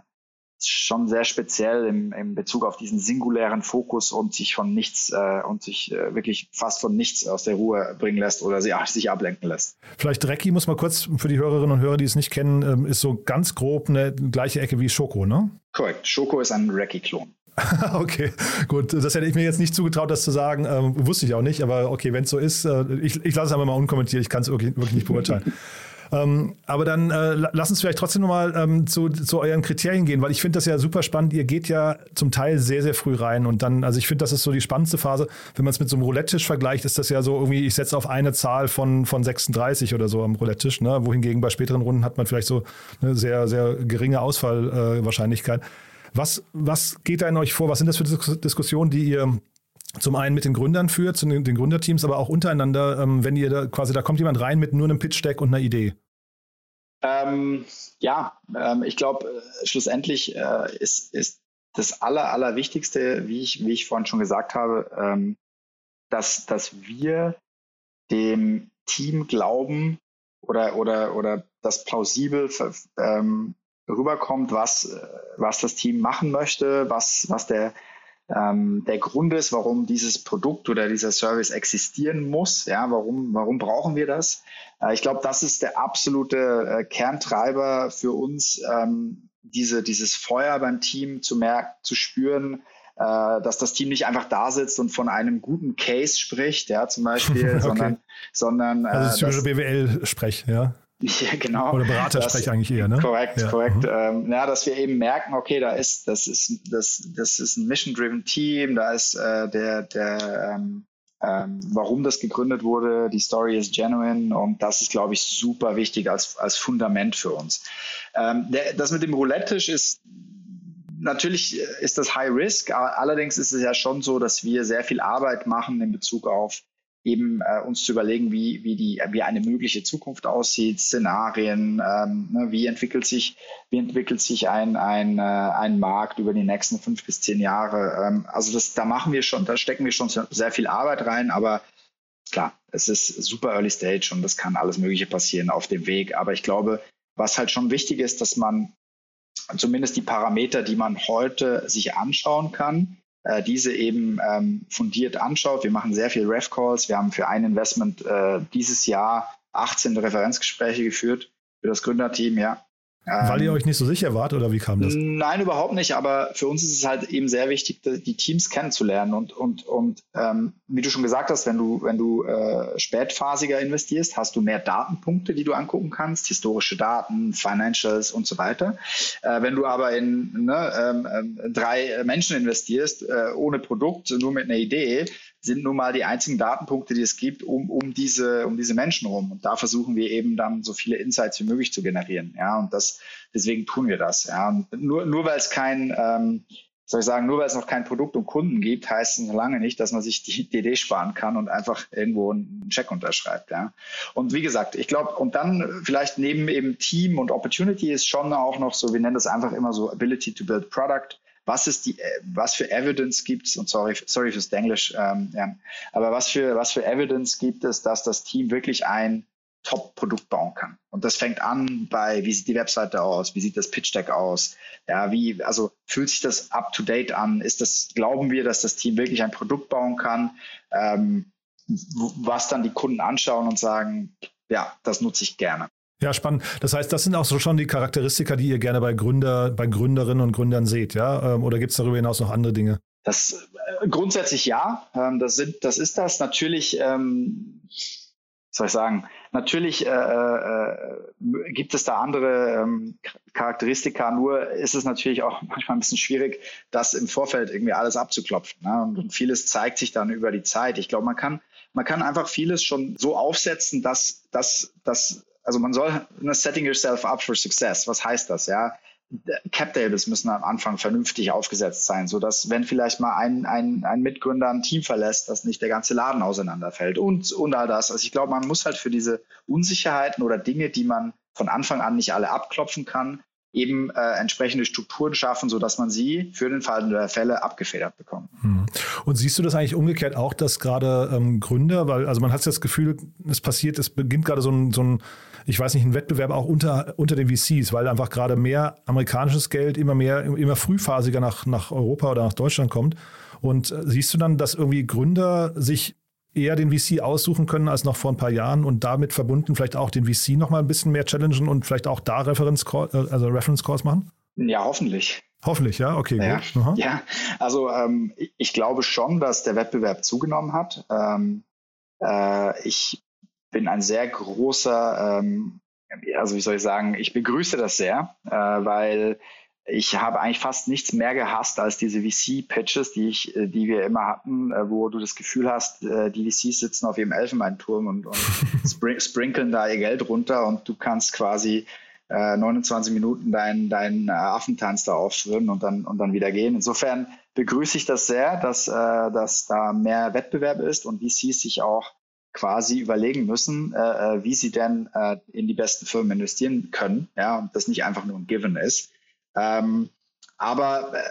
schon sehr speziell im, im Bezug auf diesen singulären Fokus und sich von nichts äh, und sich äh, wirklich fast von nichts aus der Ruhe bringen lässt oder sie, ach, sich ablenken lässt. Vielleicht Recki muss man kurz für die Hörerinnen und Hörer, die es nicht kennen, ähm, ist so ganz grob eine gleiche Ecke wie Schoko, ne? Korrekt. Schoko ist ein Recki-Klon. okay, gut. Das hätte ich mir jetzt nicht zugetraut, das zu sagen. Ähm, wusste ich auch nicht, aber okay, wenn es so ist, äh, ich, ich lasse es einfach mal unkommentiert. Ich kann es wirklich, wirklich nicht beurteilen. ähm, aber dann äh, lass uns vielleicht trotzdem nochmal ähm, zu, zu euren Kriterien gehen, weil ich finde das ja super spannend. Ihr geht ja zum Teil sehr, sehr früh rein und dann, also ich finde, das ist so die spannendste Phase. Wenn man es mit so einem Roulette-Tisch vergleicht, ist das ja so irgendwie, ich setze auf eine Zahl von, von 36 oder so am Roulette-Tisch, ne? wohingegen bei späteren Runden hat man vielleicht so eine sehr, sehr geringe Ausfallwahrscheinlichkeit. Äh, was, was geht da in euch vor? Was sind das für Diskussionen, die ihr zum einen mit den Gründern führt, zu den, Gründerteams, aber auch untereinander, ähm, wenn ihr da quasi, da kommt jemand rein mit nur einem Pitch-Deck und einer Idee? Ähm, ja, ähm, ich glaube, äh, schlussendlich äh, ist, ist das Aller, Allerwichtigste, wie ich, wie ich vorhin schon gesagt habe, ähm, dass, dass wir dem Team glauben oder, oder, oder das plausibel ähm, rüberkommt, was, was das Team machen möchte, was, was der, ähm, der Grund ist, warum dieses Produkt oder dieser Service existieren muss. Ja, warum, warum brauchen wir das? Äh, ich glaube, das ist der absolute äh, Kerntreiber für uns, ähm, diese, dieses Feuer beim Team zu merken, zu spüren, äh, dass das Team nicht einfach da sitzt und von einem guten Case spricht, ja, zum Beispiel, okay. sondern, sondern äh, also das BWL-Sprech, ja. Ja, genau. Oder Beratersprech eigentlich eher, ne? Korrekt, ja. korrekt. Mhm. Ähm, ja, dass wir eben merken, okay, da ist, das ist, das, das ist ein Mission-driven Team, da ist äh, der, der, ähm, ähm, warum das gegründet wurde, die Story ist genuine und das ist, glaube ich, super wichtig als, als Fundament für uns. Ähm, der, das mit dem Roulette-Tisch ist natürlich ist das High Risk, allerdings ist es ja schon so, dass wir sehr viel Arbeit machen in Bezug auf eben äh, uns zu überlegen, wie, wie, die, wie eine mögliche Zukunft aussieht, Szenarien, ähm, ne, wie entwickelt sich, wie entwickelt sich ein, ein, äh, ein Markt über die nächsten fünf bis zehn Jahre. Ähm, also das, da machen wir schon, da stecken wir schon sehr viel Arbeit rein, aber klar, es ist super Early Stage und das kann alles Mögliche passieren auf dem Weg. Aber ich glaube, was halt schon wichtig ist, dass man zumindest die Parameter, die man heute sich anschauen kann, äh, diese eben ähm, fundiert anschaut. Wir machen sehr viel Ref-Calls. Wir haben für ein Investment äh, dieses Jahr 18 Referenzgespräche geführt für das Gründerteam, ja. Weil ihr ähm, euch nicht so sicher wart oder wie kam das? Nein, überhaupt nicht. Aber für uns ist es halt eben sehr wichtig, die Teams kennenzulernen. Und, und, und ähm, wie du schon gesagt hast, wenn du, wenn du äh, spätphasiger investierst, hast du mehr Datenpunkte, die du angucken kannst, historische Daten, Financials und so weiter. Äh, wenn du aber in ne, ähm, äh, drei Menschen investierst, äh, ohne Produkt, nur mit einer Idee, sind nun mal die einzigen Datenpunkte, die es gibt, um, um, diese, um diese Menschen rum. Und da versuchen wir eben dann so viele Insights wie möglich zu generieren. Ja, und das, deswegen tun wir das. Ja, und nur, nur weil es kein, ähm, soll ich sagen, nur weil es noch kein Produkt und Kunden gibt, heißt es noch lange nicht, dass man sich die DD sparen kann und einfach irgendwo einen Check unterschreibt. Ja. Und wie gesagt, ich glaube, und dann vielleicht neben eben Team und Opportunity ist schon auch noch so, wir nennen das einfach immer so Ability to Build Product was ist die, äh, was für Evidence gibt es, und sorry, sorry fürs Englisch, ähm, ja, aber was für, was für Evidence gibt es, dass das Team wirklich ein Top-Produkt bauen kann. Und das fängt an bei, wie sieht die Webseite aus, wie sieht das Pitch-Deck aus, ja, wie, also fühlt sich das up-to-date an, ist das, glauben wir, dass das Team wirklich ein Produkt bauen kann, ähm, was dann die Kunden anschauen und sagen, ja, das nutze ich gerne. Ja, spannend. Das heißt, das sind auch so schon die Charakteristika, die ihr gerne bei Gründer, bei Gründerinnen und Gründern seht, ja? Ähm, oder gibt es darüber hinaus noch andere Dinge? Das äh, grundsätzlich ja. Ähm, das, sind, das ist das. Natürlich, ähm, soll ich sagen, natürlich äh, äh, gibt es da andere ähm, Charakteristika, nur ist es natürlich auch manchmal ein bisschen schwierig, das im Vorfeld irgendwie alles abzuklopfen. Ne? Und vieles zeigt sich dann über die Zeit. Ich glaube, man kann, man kann einfach vieles schon so aufsetzen, dass, dass, dass also man soll eine setting yourself up for success. Was heißt das? Ja, Cap Tables müssen am Anfang vernünftig aufgesetzt sein, so dass wenn vielleicht mal ein, ein, ein Mitgründer ein Team verlässt, dass nicht der ganze Laden auseinanderfällt und, und all das. Also ich glaube, man muss halt für diese Unsicherheiten oder Dinge, die man von Anfang an nicht alle abklopfen kann, eben äh, entsprechende Strukturen schaffen, sodass man sie für den Fall der Fälle abgefedert bekommt. Hm. Und siehst du das eigentlich umgekehrt auch, dass gerade ähm, Gründer, weil also man hat das Gefühl, es passiert, es beginnt gerade so ein, so ein, ich weiß nicht, ein Wettbewerb auch unter, unter den VCs, weil einfach gerade mehr amerikanisches Geld immer mehr, immer frühphasiger nach, nach Europa oder nach Deutschland kommt. Und äh, siehst du dann, dass irgendwie Gründer sich eher den VC aussuchen können als noch vor ein paar Jahren und damit verbunden vielleicht auch den VC noch mal ein bisschen mehr challengen und vielleicht auch da Reference also Reference Calls machen? Ja, hoffentlich. Hoffentlich, ja, okay, ja, gut. Ja, also ähm, ich glaube schon, dass der Wettbewerb zugenommen hat. Ähm, äh, ich bin ein sehr großer, ähm, also wie soll ich sagen, ich begrüße das sehr, äh, weil ich habe eigentlich fast nichts mehr gehasst als diese VC-Pitches, die ich, äh, die wir immer hatten, äh, wo du das Gefühl hast, äh, die VCs sitzen auf ihrem Elfenbeinturm und, und spring, sprinkeln da ihr Geld runter und du kannst quasi äh, 29 Minuten deinen dein Affentanz da aufführen und dann, und dann wieder gehen. Insofern begrüße ich das sehr, dass, äh, dass da mehr Wettbewerb ist und VCs sich auch quasi überlegen müssen, äh, wie sie denn in die besten Firmen investieren können, ja, und das nicht einfach nur ein Given ist. Ähm, aber äh,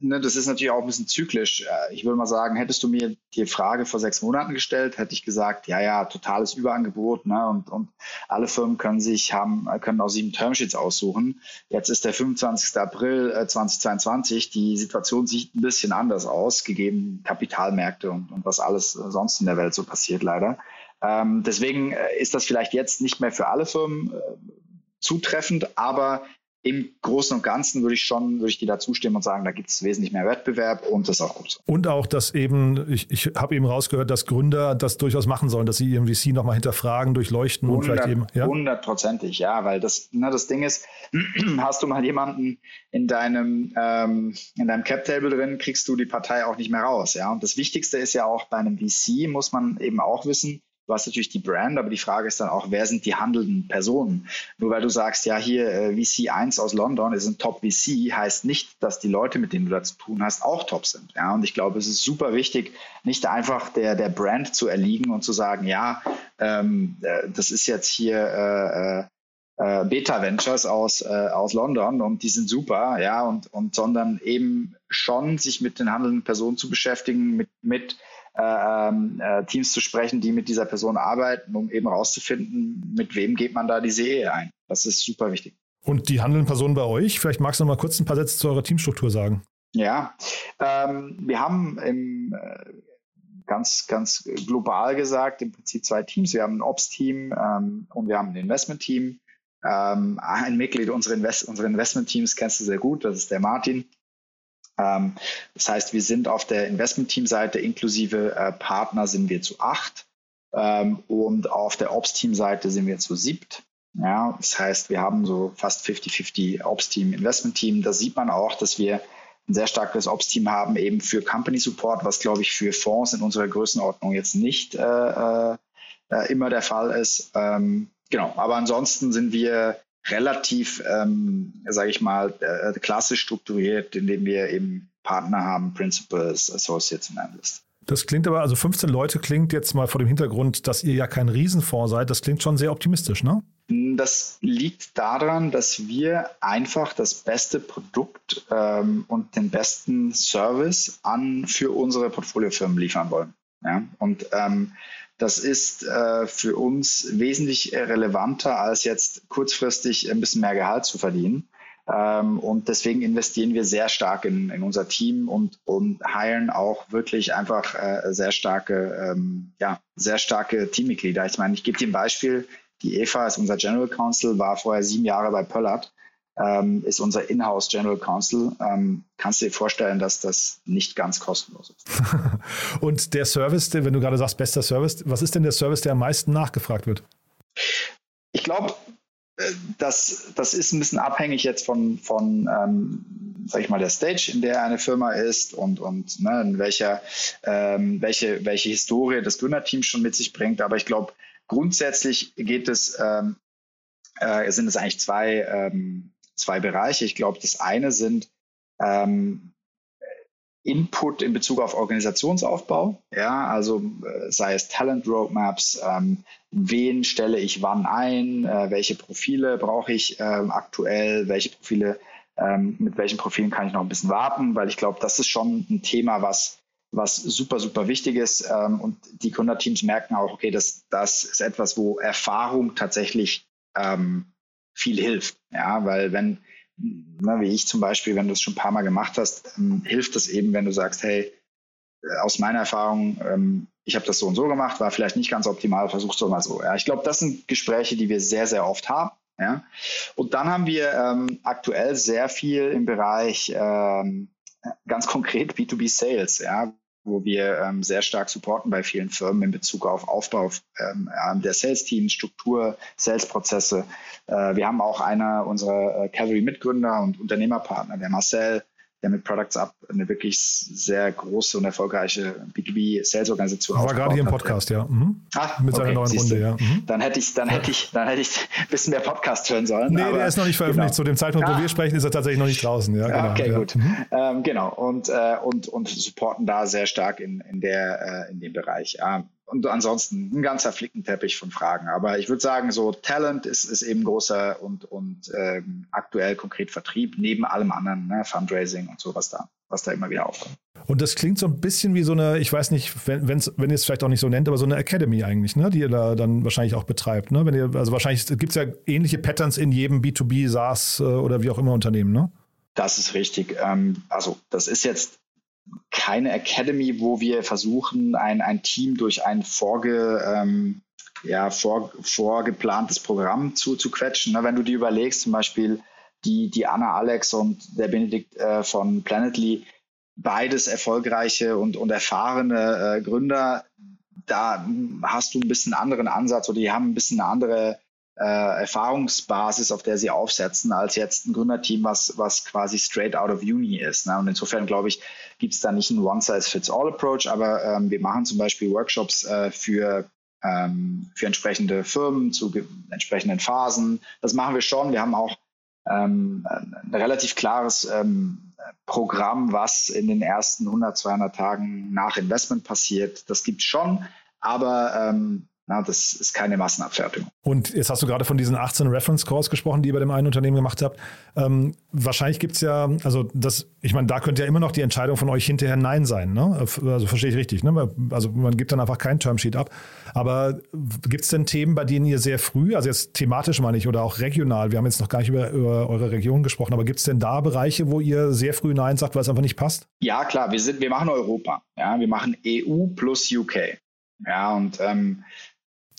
ne, das ist natürlich auch ein bisschen zyklisch. Äh, ich würde mal sagen, hättest du mir die Frage vor sechs Monaten gestellt, hätte ich gesagt, ja, ja, totales Überangebot, ne, und, und alle Firmen können sich haben, können auch sieben Termsheets aussuchen. Jetzt ist der 25. April 2022. Die Situation sieht ein bisschen anders aus, gegeben Kapitalmärkte und, und was alles sonst in der Welt so passiert, leider. Ähm, deswegen äh, ist das vielleicht jetzt nicht mehr für alle Firmen äh, zutreffend, aber im Großen und Ganzen würde ich schon, würde ich dir da zustimmen und sagen, da gibt es wesentlich mehr Wettbewerb und das ist auch gut so. Und auch, dass eben, ich, ich habe eben rausgehört, dass Gründer das durchaus machen sollen, dass sie ihren VC nochmal hinterfragen, durchleuchten 100, und vielleicht eben. Ja? Hundertprozentig, ja, weil das, ne, das Ding ist, hast du mal jemanden in deinem, ähm, in deinem Cap-Table drin, kriegst du die Partei auch nicht mehr raus, ja. Und das Wichtigste ist ja auch bei einem VC, muss man eben auch wissen, Du hast natürlich die Brand, aber die Frage ist dann auch, wer sind die handelnden Personen? Nur weil du sagst, ja, hier äh, VC1 aus London ist ein Top-VC, heißt nicht, dass die Leute, mit denen du da zu tun hast, auch top sind. Ja, und ich glaube, es ist super wichtig, nicht einfach der, der Brand zu erliegen und zu sagen, ja, ähm, äh, das ist jetzt hier äh, äh, Beta Ventures aus, aus London und die sind super, ja, und, und sondern eben schon sich mit den handelnden Personen zu beschäftigen, mit, mit äh, ähm, äh, Teams zu sprechen, die mit dieser Person arbeiten, um eben herauszufinden, mit wem geht man da diese Ehe ein. Das ist super wichtig. Und die handelnden Personen bei euch, vielleicht magst du noch mal kurz ein paar Sätze zu eurer Teamstruktur sagen. Ja, ähm, wir haben im, äh, ganz, ganz global gesagt im Prinzip zwei Teams. Wir haben ein Ops-Team ähm, und wir haben ein Investment-Team. Ähm, ein Mitglied unserer, Invest unserer Investment-Teams kennst du sehr gut, das ist der Martin. Ähm, das heißt, wir sind auf der Investment-Team-Seite inklusive äh, Partner sind wir zu acht ähm, und auf der Ops-Team-Seite sind wir zu siebt. Ja, das heißt, wir haben so fast 50-50 Ops-Team, Investment-Team. Da sieht man auch, dass wir ein sehr starkes Ops-Team haben, eben für Company Support, was glaube ich für Fonds in unserer Größenordnung jetzt nicht äh, äh, äh immer der Fall ist. Ähm, genau, aber ansonsten sind wir relativ, ähm, sage ich mal, äh, klassisch strukturiert, indem wir eben Partner haben, Principals, Associates und Analysts. Das klingt aber, also 15 Leute klingt jetzt mal vor dem Hintergrund, dass ihr ja kein Riesenfonds seid, das klingt schon sehr optimistisch, ne? Das liegt daran, dass wir einfach das beste Produkt ähm, und den besten Service an für unsere Portfoliofirmen liefern wollen. Ja? Und ähm, das ist äh, für uns wesentlich relevanter, als jetzt kurzfristig ein bisschen mehr Gehalt zu verdienen. Ähm, und deswegen investieren wir sehr stark in, in unser Team und, und hiren auch wirklich einfach äh, sehr starke, ähm, ja, sehr starke Teammitglieder. Ich meine, ich gebe dir ein Beispiel. Die Eva ist unser General Counsel, war vorher sieben Jahre bei Pöllert ähm, ist unser Inhouse General Counsel. Ähm, kannst du dir vorstellen, dass das nicht ganz kostenlos ist. Und der Service, wenn du gerade sagst, bester Service, was ist denn der Service, der am meisten nachgefragt wird? Ich glaube, äh, das, das ist ein bisschen abhängig jetzt von, von ähm, sag ich mal, der Stage, in der eine Firma ist und, und ne, in welcher, ähm, welche, welche Historie das Gründerteam schon mit sich bringt. Aber ich glaube, grundsätzlich geht es, ähm, äh, sind es eigentlich zwei, ähm, zwei Bereiche. Ich glaube, das eine sind ähm, Input in Bezug auf Organisationsaufbau, ja, also äh, sei es Talent Roadmaps, ähm, wen stelle ich wann ein, äh, welche Profile brauche ich ähm, aktuell, welche Profile, ähm, mit welchen Profilen kann ich noch ein bisschen warten, weil ich glaube, das ist schon ein Thema, was was super, super wichtig ist. Ähm, und die Gründerteams merken auch, okay, das, das ist etwas, wo Erfahrung tatsächlich ähm, viel hilft. Ja, weil wenn, na, wie ich zum Beispiel, wenn du es schon ein paar Mal gemacht hast, ähm, hilft es eben, wenn du sagst, hey, äh, aus meiner Erfahrung, ähm, ich habe das so und so gemacht, war vielleicht nicht ganz optimal, versuch's doch mal so. Ja, ich glaube, das sind Gespräche, die wir sehr, sehr oft haben. Ja. Und dann haben wir ähm, aktuell sehr viel im Bereich ähm, ganz konkret B2B Sales, ja, wo wir ähm, sehr stark supporten bei vielen Firmen in Bezug auf Aufbau ähm, der Sales-Teams, Struktur, Sales-Prozesse. Äh, wir haben auch einer unserer äh, Cavalry-Mitgründer und Unternehmerpartner, der Marcel, der mit Products Up eine wirklich sehr große und erfolgreiche B2B-Sales-Organisation War gerade hier im Podcast, ja. Mhm. Ah, mit seiner okay, neuen Runde, ja. Mhm. Dann hätte ich, dann hätte ich, dann hätte ich ein bisschen mehr Podcast hören sollen. Nee, aber, der ist noch nicht veröffentlicht. Genau. Zu dem Zeitpunkt, ja. wo wir sprechen, ist er tatsächlich noch nicht draußen. Ja, genau, okay, ja. gut. Mhm. Ähm, genau. Und, äh, und, und supporten da sehr stark in, in, der, äh, in dem Bereich. Ja und ansonsten ein ganzer Flickenteppich von Fragen. Aber ich würde sagen, so Talent ist, ist eben großer und, und ähm, aktuell konkret Vertrieb, neben allem anderen, ne, Fundraising und sowas da. was da immer wieder aufkommt. Und das klingt so ein bisschen wie so eine, ich weiß nicht, wenn, wenn's, wenn ihr es vielleicht auch nicht so nennt, aber so eine Academy eigentlich, ne, die ihr da dann wahrscheinlich auch betreibt. Ne? Wenn ihr, also wahrscheinlich gibt es ja ähnliche Patterns in jedem B2B, SaaS äh, oder wie auch immer Unternehmen, ne? Das ist richtig. Ähm, also das ist jetzt keine Academy, wo wir versuchen, ein, ein Team durch ein vorge, ähm, ja, vor, vorgeplantes Programm zu, zu quetschen. Wenn du dir überlegst, zum Beispiel die, die Anna Alex und der Benedikt äh, von Planetly, beides erfolgreiche und, und erfahrene äh, Gründer, da hast du ein bisschen anderen Ansatz oder die haben ein bisschen eine andere Erfahrungsbasis, auf der sie aufsetzen, als jetzt ein Gründerteam, was, was quasi straight out of uni ist. Ne? Und insofern glaube ich, gibt es da nicht einen One-Size-Fits-All-Approach, aber ähm, wir machen zum Beispiel Workshops äh, für ähm, für entsprechende Firmen zu entsprechenden Phasen. Das machen wir schon. Wir haben auch ähm, ein relativ klares ähm, Programm, was in den ersten 100, 200 Tagen nach Investment passiert. Das gibt es schon, aber ähm, na, das ist keine Massenabfertigung. Und jetzt hast du gerade von diesen 18 Reference Calls gesprochen, die ihr bei dem einen Unternehmen gemacht habt. Ähm, wahrscheinlich gibt es ja, also das, ich meine, da könnte ja immer noch die Entscheidung von euch hinterher Nein sein. Ne? Also verstehe ich richtig. Ne? Also man gibt dann einfach kein Termsheet ab. Aber gibt es denn Themen, bei denen ihr sehr früh, also jetzt thematisch meine ich, oder auch regional, wir haben jetzt noch gar nicht über, über eure Region gesprochen, aber gibt es denn da Bereiche, wo ihr sehr früh Nein sagt, weil es einfach nicht passt? Ja, klar, wir sind, wir machen Europa. Ja, wir machen EU plus UK. Ja, und ähm,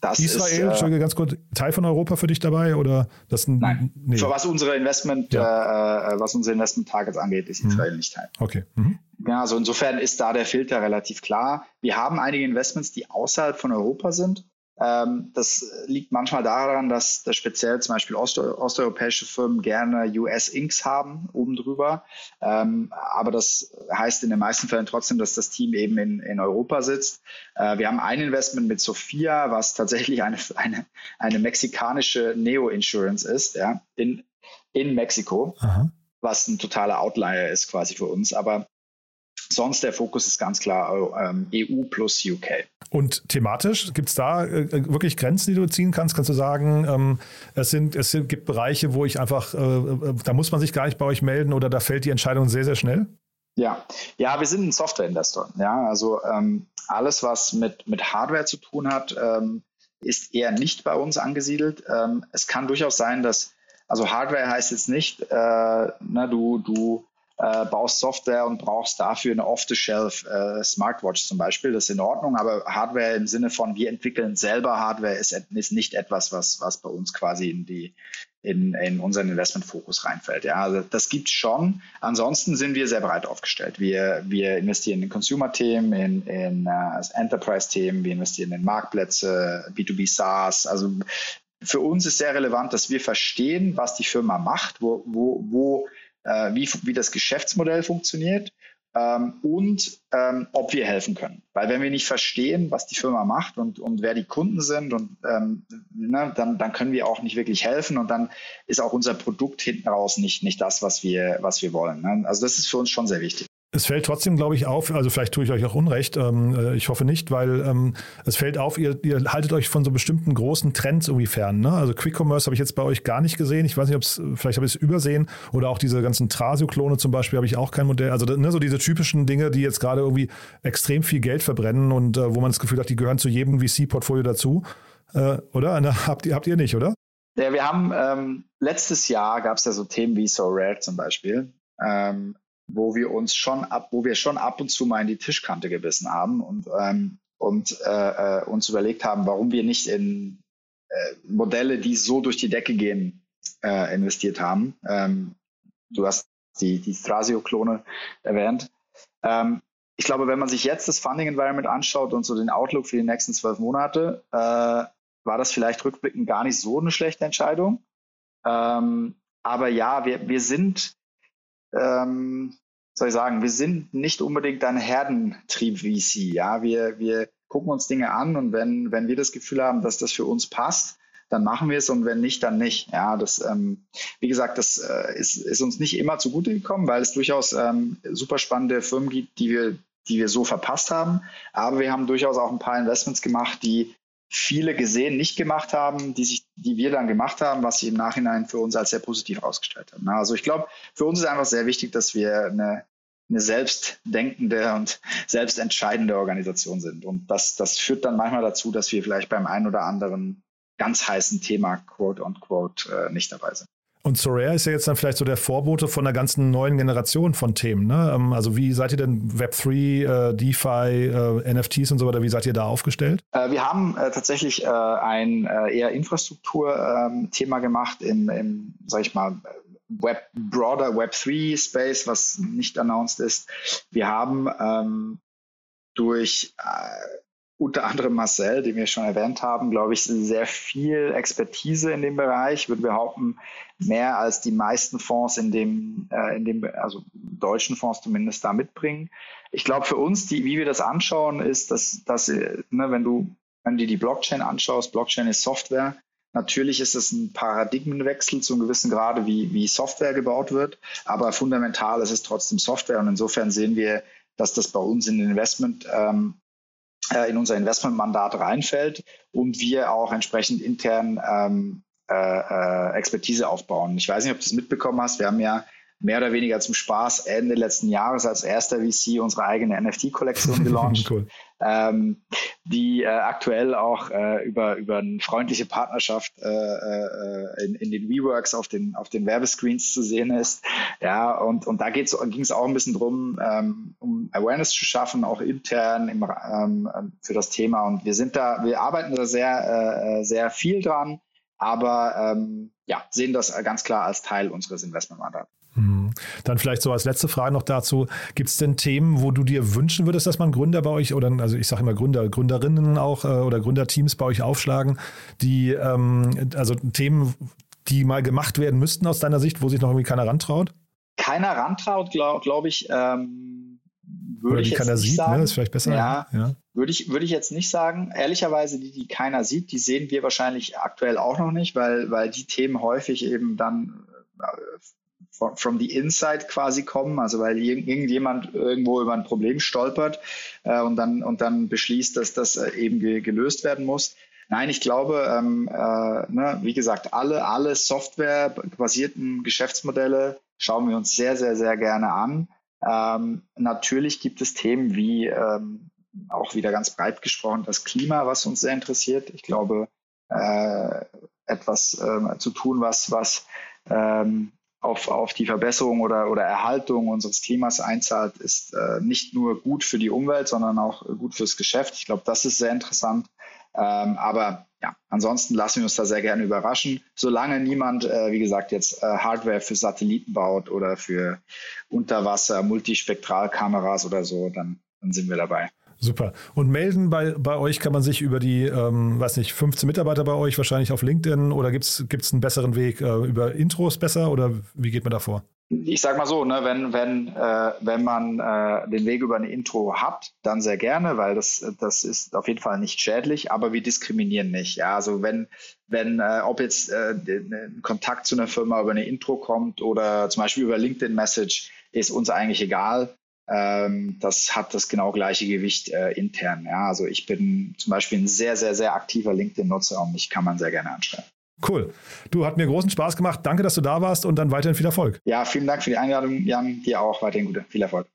das Israel, ist, äh, ganz kurz, Teil von Europa für dich dabei oder das? Nein. Nee. Für was unsere Investment, ja. äh, was unsere Investment Targets angeht, ist Israel mhm. nicht Teil. Okay. Mhm. Ja, also insofern ist da der Filter relativ klar. Wir haben einige Investments, die außerhalb von Europa sind. Ähm, das liegt manchmal daran, dass, dass speziell zum Beispiel ost osteuropäische Firmen gerne US Inks haben oben drüber. Ähm, aber das heißt in den meisten Fällen trotzdem, dass das Team eben in, in Europa sitzt. Äh, wir haben ein Investment mit Sophia, was tatsächlich eine, eine, eine mexikanische Neo-Insurance ist, ja, in, in Mexiko. Aha was ein totaler Outlier ist quasi für uns. Aber Sonst der Fokus ist ganz klar ähm, EU plus UK. Und thematisch gibt es da äh, wirklich Grenzen, die du ziehen kannst? Kannst du sagen, ähm, es, sind, es gibt Bereiche, wo ich einfach, äh, äh, da muss man sich gar nicht bei euch melden oder da fällt die Entscheidung sehr, sehr schnell? Ja, ja, wir sind ein Software-Investor. Ja, also ähm, alles, was mit, mit Hardware zu tun hat, ähm, ist eher nicht bei uns angesiedelt. Ähm, es kann durchaus sein, dass, also Hardware heißt jetzt nicht, äh, na, du, du äh, baust Software und brauchst dafür eine Off-the-Shelf äh, Smartwatch zum Beispiel. Das ist in Ordnung, aber Hardware im Sinne von wir entwickeln selber Hardware ist, ist nicht etwas, was, was bei uns quasi in die in, in unseren Investmentfokus reinfällt. Ja, also das gibt es schon. Ansonsten sind wir sehr breit aufgestellt. Wir, wir investieren in Consumer-Themen, in, in uh, Enterprise-Themen, wir investieren in Marktplätze, B2B SaaS. Also für uns ist sehr relevant, dass wir verstehen, was die Firma macht, wo, wo, wo äh, wie, wie das Geschäftsmodell funktioniert ähm, und ähm, ob wir helfen können. Weil wenn wir nicht verstehen, was die Firma macht und, und wer die Kunden sind, und, ähm, ne, dann, dann können wir auch nicht wirklich helfen und dann ist auch unser Produkt hinten raus nicht, nicht das, was wir, was wir wollen. Ne? Also das ist für uns schon sehr wichtig. Es fällt trotzdem, glaube ich, auf, also vielleicht tue ich euch auch Unrecht, ähm, äh, ich hoffe nicht, weil ähm, es fällt auf, ihr, ihr, haltet euch von so bestimmten großen Trends irgendwie fern. Ne? Also Quick Commerce habe ich jetzt bei euch gar nicht gesehen. Ich weiß nicht, ob es, vielleicht habe ich es übersehen. Oder auch diese ganzen Trasio-Klone zum Beispiel habe ich auch kein Modell. Also ne, so diese typischen Dinge, die jetzt gerade irgendwie extrem viel Geld verbrennen und äh, wo man das Gefühl hat, die gehören zu jedem VC-Portfolio dazu. Äh, oder? Na, habt, ihr, habt ihr nicht, oder? Ja, wir haben ähm, letztes Jahr gab es ja so Themen wie So Rare zum Beispiel. Ähm, wo wir uns schon ab, wo wir schon ab und zu mal in die Tischkante gebissen haben und, ähm, und äh, äh, uns überlegt haben, warum wir nicht in äh, Modelle, die so durch die Decke gehen, äh, investiert haben. Ähm, du hast die, die Thrasio-Klone erwähnt. Ähm, ich glaube, wenn man sich jetzt das Funding Environment anschaut und so den Outlook für die nächsten zwölf Monate, äh, war das vielleicht rückblickend gar nicht so eine schlechte Entscheidung. Ähm, aber ja, wir, wir sind ähm, soll ich sagen, wir sind nicht unbedingt ein Herdentrieb-VC. Ja, wir, wir gucken uns Dinge an und wenn, wenn wir das Gefühl haben, dass das für uns passt, dann machen wir es und wenn nicht, dann nicht. Ja, das, ähm, wie gesagt, das äh, ist, ist uns nicht immer zugute gekommen, weil es durchaus ähm, super spannende Firmen gibt, die wir, die wir so verpasst haben. Aber wir haben durchaus auch ein paar Investments gemacht, die viele gesehen nicht gemacht haben, die, sich, die wir dann gemacht haben, was sich im Nachhinein für uns als sehr positiv ausgestellt haben. Also ich glaube, für uns ist einfach sehr wichtig, dass wir eine, eine selbstdenkende und selbstentscheidende Organisation sind. Und das, das führt dann manchmal dazu, dass wir vielleicht beim einen oder anderen ganz heißen Thema, quote on quote, äh, nicht dabei sind. Und Soraya ist ja jetzt dann vielleicht so der Vorbote von einer ganzen neuen Generation von Themen. Ne? Ähm, also wie seid ihr denn Web3, äh, DeFi, äh, NFTs und so weiter, wie seid ihr da aufgestellt? Äh, wir haben äh, tatsächlich äh, ein äh, eher Infrastruktur-Thema ähm, gemacht im, im, sag ich mal, Web, broader Web3 Space, was nicht announced ist. Wir haben ähm, durch unter anderem Marcel, den wir schon erwähnt haben, glaube ich, sehr viel Expertise in dem Bereich. Ich würde behaupten, mehr als die meisten Fonds in dem, äh, in dem, also deutschen Fonds zumindest da mitbringen. Ich glaube, für uns, die, wie wir das anschauen, ist, dass, dass ne, wenn du, wenn du die Blockchain anschaust, Blockchain ist Software. Natürlich ist es ein Paradigmenwechsel zu einem gewissen Grade, wie, wie Software gebaut wird, aber fundamental ist es trotzdem Software und insofern sehen wir, dass das bei uns in den Investment ähm, äh, in unser Investmentmandat reinfällt und wir auch entsprechend intern ähm, äh, äh, Expertise aufbauen. Ich weiß nicht, ob du es mitbekommen hast. Wir haben ja mehr oder weniger zum Spaß Ende letzten Jahres als erster VC unsere eigene NFT-Kollektion gelauncht, cool. Ähm, die äh, aktuell auch äh, über, über eine freundliche Partnerschaft äh, äh, in, in den WeWorks auf den, auf den Werbescreens zu sehen ist. Ja, und, und da ging es auch ein bisschen drum, ähm, um Awareness zu schaffen, auch intern im, ähm, für das Thema. Und wir sind da, wir arbeiten da sehr, äh, sehr viel dran, aber ähm, ja, sehen das ganz klar als Teil unseres Investmentmandats. Mhm. Dann vielleicht so als letzte Frage noch dazu. Gibt es denn Themen, wo du dir wünschen würdest, dass man Gründer bei euch oder also ich sage immer Gründer, Gründerinnen auch äh, oder Gründerteams bei euch aufschlagen, die ähm, also Themen, die mal gemacht werden müssten aus deiner Sicht, wo sich noch irgendwie keiner rantraut? Keiner rantraut, glaube glaub ich. Ähm, würde oder die ich keiner sieht, ne? sagen. ne? ist vielleicht besser. Ja, ja. Würde, ich, würde ich jetzt nicht sagen. Ehrlicherweise, die, die keiner sieht, die sehen wir wahrscheinlich aktuell auch noch nicht, weil, weil die Themen häufig eben dann äh, from the inside quasi kommen, also weil irgendjemand irgendwo über ein Problem stolpert äh, und, dann, und dann beschließt, dass das äh, eben ge gelöst werden muss. Nein, ich glaube, ähm, äh, ne, wie gesagt, alle, alle softwarebasierten Geschäftsmodelle schauen wir uns sehr, sehr, sehr gerne an. Ähm, natürlich gibt es Themen wie ähm, auch wieder ganz breit gesprochen das Klima, was uns sehr interessiert. Ich glaube, äh, etwas äh, zu tun, was, was ähm, auf, auf die Verbesserung oder, oder Erhaltung unseres Klimas einzahlt, ist äh, nicht nur gut für die Umwelt, sondern auch gut fürs Geschäft. Ich glaube, das ist sehr interessant. Ähm, aber ja, ansonsten lassen wir uns da sehr gerne überraschen. Solange niemand, äh, wie gesagt, jetzt äh, Hardware für Satelliten baut oder für Unterwasser, Multispektralkameras oder so, dann, dann sind wir dabei. Super. Und melden bei, bei euch kann man sich über die, ähm, weiß nicht, 15 Mitarbeiter bei euch wahrscheinlich auf LinkedIn oder gibt es einen besseren Weg äh, über Intros besser oder wie geht man da vor? Ich sag mal so, ne, wenn, wenn, äh, wenn man äh, den Weg über ein Intro hat, dann sehr gerne, weil das, das ist auf jeden Fall nicht schädlich, aber wir diskriminieren nicht. Ja, also wenn, wenn äh, ob jetzt äh, ein Kontakt zu einer Firma über eine Intro kommt oder zum Beispiel über LinkedIn Message, ist uns eigentlich egal ähm, das hat das genau gleiche Gewicht äh, intern. Ja? Also ich bin zum Beispiel ein sehr, sehr, sehr aktiver LinkedIn-Nutzer und mich kann man sehr gerne anschreiben. Cool. Du, hat mir großen Spaß gemacht. Danke, dass du da warst und dann weiterhin viel Erfolg. Ja, vielen Dank für die Einladung, Jan. Dir auch weiterhin gute, viel Erfolg.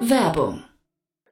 Werbung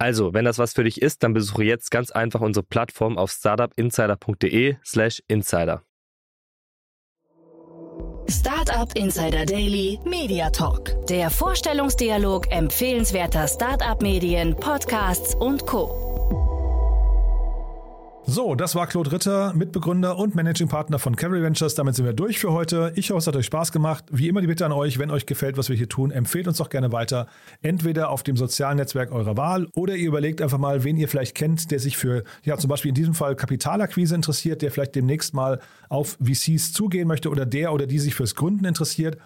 Also, wenn das was für dich ist, dann besuche jetzt ganz einfach unsere Plattform auf startupinsider.de/slash insider. Startup Insider Daily Media Talk. Der Vorstellungsdialog empfehlenswerter Startup-Medien, Podcasts und Co. So, das war Claude Ritter, Mitbegründer und Managing Partner von Cavalry Ventures. Damit sind wir durch für heute. Ich hoffe, es hat euch Spaß gemacht. Wie immer die Bitte an euch, wenn euch gefällt, was wir hier tun, empfehlt uns doch gerne weiter. Entweder auf dem sozialen Netzwerk eurer Wahl oder ihr überlegt einfach mal, wen ihr vielleicht kennt, der sich für, ja, zum Beispiel in diesem Fall Kapitalakquise interessiert, der vielleicht demnächst mal auf VCs zugehen möchte oder der oder die sich fürs Gründen interessiert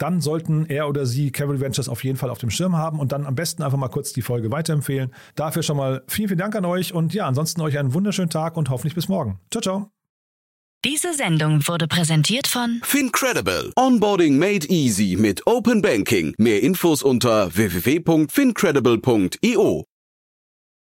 dann sollten er oder sie Cavalry Ventures auf jeden Fall auf dem Schirm haben und dann am besten einfach mal kurz die Folge weiterempfehlen. Dafür schon mal vielen, vielen Dank an euch und ja, ansonsten euch einen wunderschönen Tag und hoffentlich bis morgen. Ciao, ciao. Diese Sendung wurde präsentiert von Fincredible. Onboarding made easy mit Open Banking. Mehr Infos unter www.fincredible.io.